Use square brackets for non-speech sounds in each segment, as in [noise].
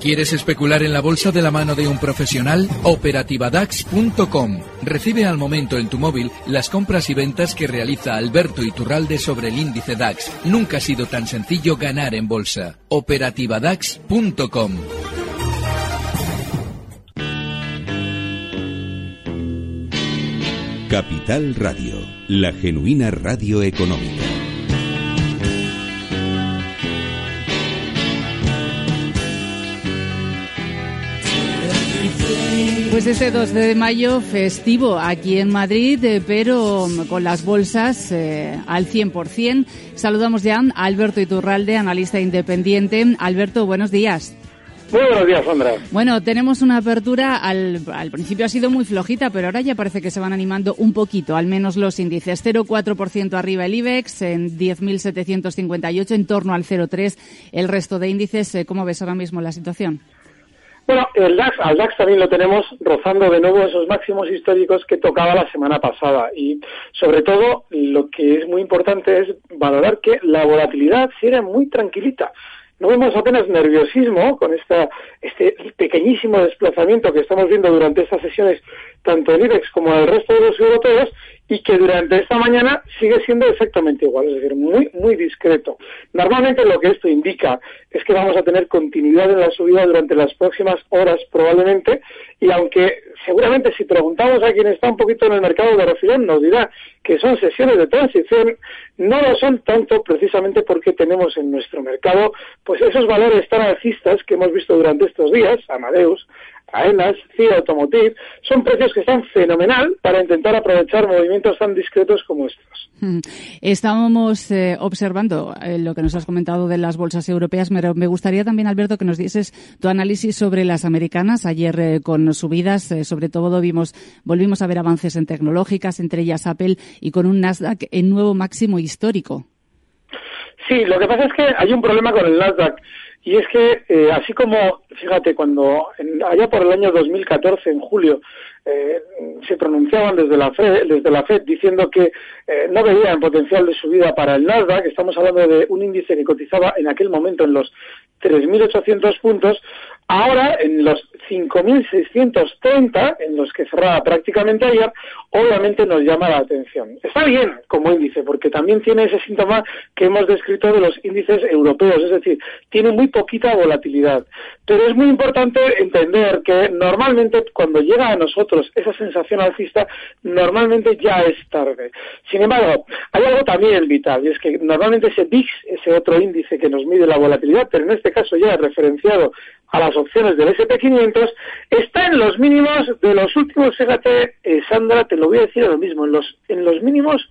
¿Quieres especular en la bolsa de la mano de un profesional? Operativadax.com. Recibe al momento en tu móvil las compras y ventas que realiza Alberto Iturralde sobre el índice DAX. Nunca ha sido tan sencillo ganar en bolsa. Operativadax.com. Capital Radio, la genuina radio económica. Pues este 2 de mayo festivo aquí en Madrid, eh, pero con las bolsas eh, al 100%. Saludamos ya a Alberto Iturralde, analista independiente. Alberto, buenos días. Muy buenos días, Sandra. Bueno, tenemos una apertura, al, al, principio ha sido muy flojita, pero ahora ya parece que se van animando un poquito, al menos los índices. 0,4% arriba el IBEX, en 10.758, en torno al 0,3% el resto de índices. Eh, ¿Cómo ves ahora mismo la situación? Bueno, el DAX, al DAX también lo tenemos rozando de nuevo esos máximos históricos que tocaba la semana pasada. Y sobre todo, lo que es muy importante es valorar que la volatilidad sigue muy tranquilita. No vemos apenas nerviosismo con esta, este pequeñísimo desplazamiento que estamos viendo durante estas sesiones, tanto en IBEX como en el resto de los europeos, y que durante esta mañana sigue siendo exactamente igual, es decir, muy, muy discreto. Normalmente lo que esto indica es que vamos a tener continuidad en la subida durante las próximas horas probablemente, y aunque seguramente si preguntamos a quien está un poquito en el mercado de refilón nos dirá que son sesiones de transición, no lo son tanto precisamente porque tenemos en nuestro mercado pues esos valores tan alcistas que hemos visto durante estos días, Amadeus, AENAS, CIA Automotive, son precios que están fenomenal para intentar aprovechar movimientos tan discretos como estos. Estábamos eh, observando eh, lo que nos has comentado de las bolsas europeas, pero me gustaría también, Alberto, que nos dieses tu análisis sobre las americanas. Ayer eh, con subidas, eh, sobre todo vimos, volvimos a ver avances en tecnológicas, entre ellas Apple, y con un Nasdaq en nuevo máximo histórico. Sí, lo que pasa es que hay un problema con el Nasdaq. Y es que, eh, así como, fíjate, cuando en, allá por el año 2014, en julio, eh, se pronunciaban desde la FED, desde la FED diciendo que eh, no veían potencial de subida para el Nasdaq, estamos hablando de un índice que cotizaba en aquel momento en los 3.800 puntos, ahora en los 5.630, en los que cerraba prácticamente ayer, obviamente nos llama la atención. Está bien como índice, porque también tiene ese síntoma que hemos descrito de los índices europeos, es decir, tiene muy poquita volatilidad. Pero es muy importante entender que normalmente cuando llega a nosotros esa sensación alcista, normalmente ya es tarde. Sin embargo, hay algo también vital, y es que normalmente ese VIX, ese otro índice que nos mide la volatilidad, pero en este caso ya referenciado a las opciones del SP500, está en los mínimos de los últimos, fíjate, eh, Sandra, te lo voy a decir lo mismo, en los, en los mínimos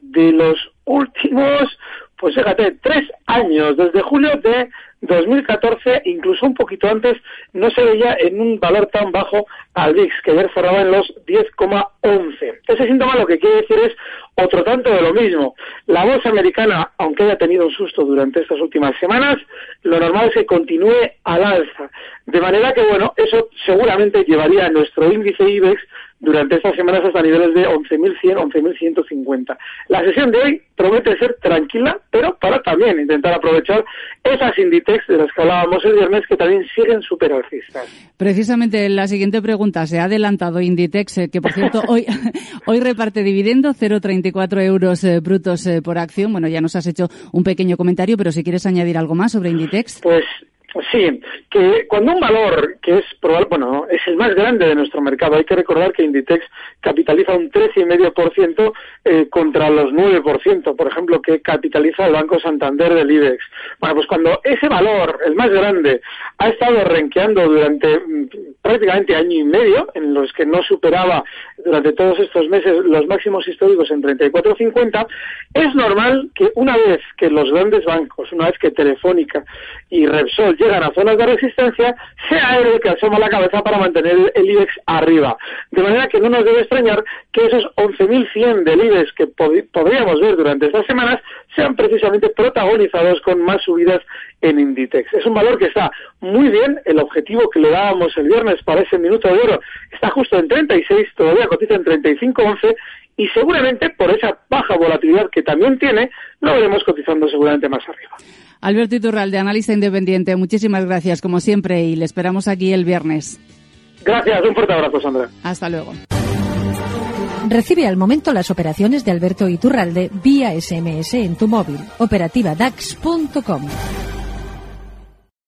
de los últimos, pues fíjate, tres años, desde julio de 2014, incluso un poquito antes, no se veía en un valor tan bajo al VIX, que ayer cerraba en los 10,11. Ese síntoma lo que quiere decir es otro tanto de lo mismo. La bolsa americana, aunque haya tenido un susto durante estas últimas semanas, lo normal es que continúe al alza. De manera que, bueno, eso seguramente llevaría a nuestro índice IBEX durante estas semanas hasta niveles de 11.100, 11.150. La sesión de hoy promete ser tranquila, pero para también intentar aprovechar esas Inditex de las que hablábamos el viernes que también siguen súper alcistas. Precisamente la siguiente pregunta. Se ha adelantado Inditex, eh, que por cierto [laughs] hoy, hoy reparte dividendo 0,34 euros eh, brutos eh, por acción. Bueno, ya nos has hecho un pequeño comentario, pero si quieres añadir algo más sobre Inditex. Pues Que cuando un valor que es probable, bueno, es el más grande de nuestro mercado, hay que recordar que Inditex capitaliza un 13,5% eh, contra los 9%, por ejemplo, que capitaliza el Banco Santander del IBEX. Bueno, pues cuando ese valor, el más grande, ha estado renqueando durante mm, prácticamente año y medio, en los que no superaba durante todos estos meses los máximos históricos en 34.50, es normal que una vez que los grandes bancos, una vez que Telefónica y Repsol llegan a zonas de resistencia, sea el que asoma la cabeza para mantener el IBEX arriba. De manera que no nos debe extrañar que esos 11.100 del IBEX que podríamos ver durante estas semanas sean precisamente protagonizados con más subidas en Inditex. Es un valor que está muy bien, el objetivo que le dábamos el viernes para ese minuto de oro está justo en 36, todavía cotiza en 35.11 y seguramente por esa baja volatilidad que también tiene, lo veremos cotizando seguramente más arriba. Alberto Iturralde, analista independiente, muchísimas gracias como siempre y le esperamos aquí el viernes. Gracias, un fuerte abrazo, Sandra. Hasta luego. Recibe al momento las operaciones de Alberto Iturralde vía SMS en tu móvil. Operativa DAX.com.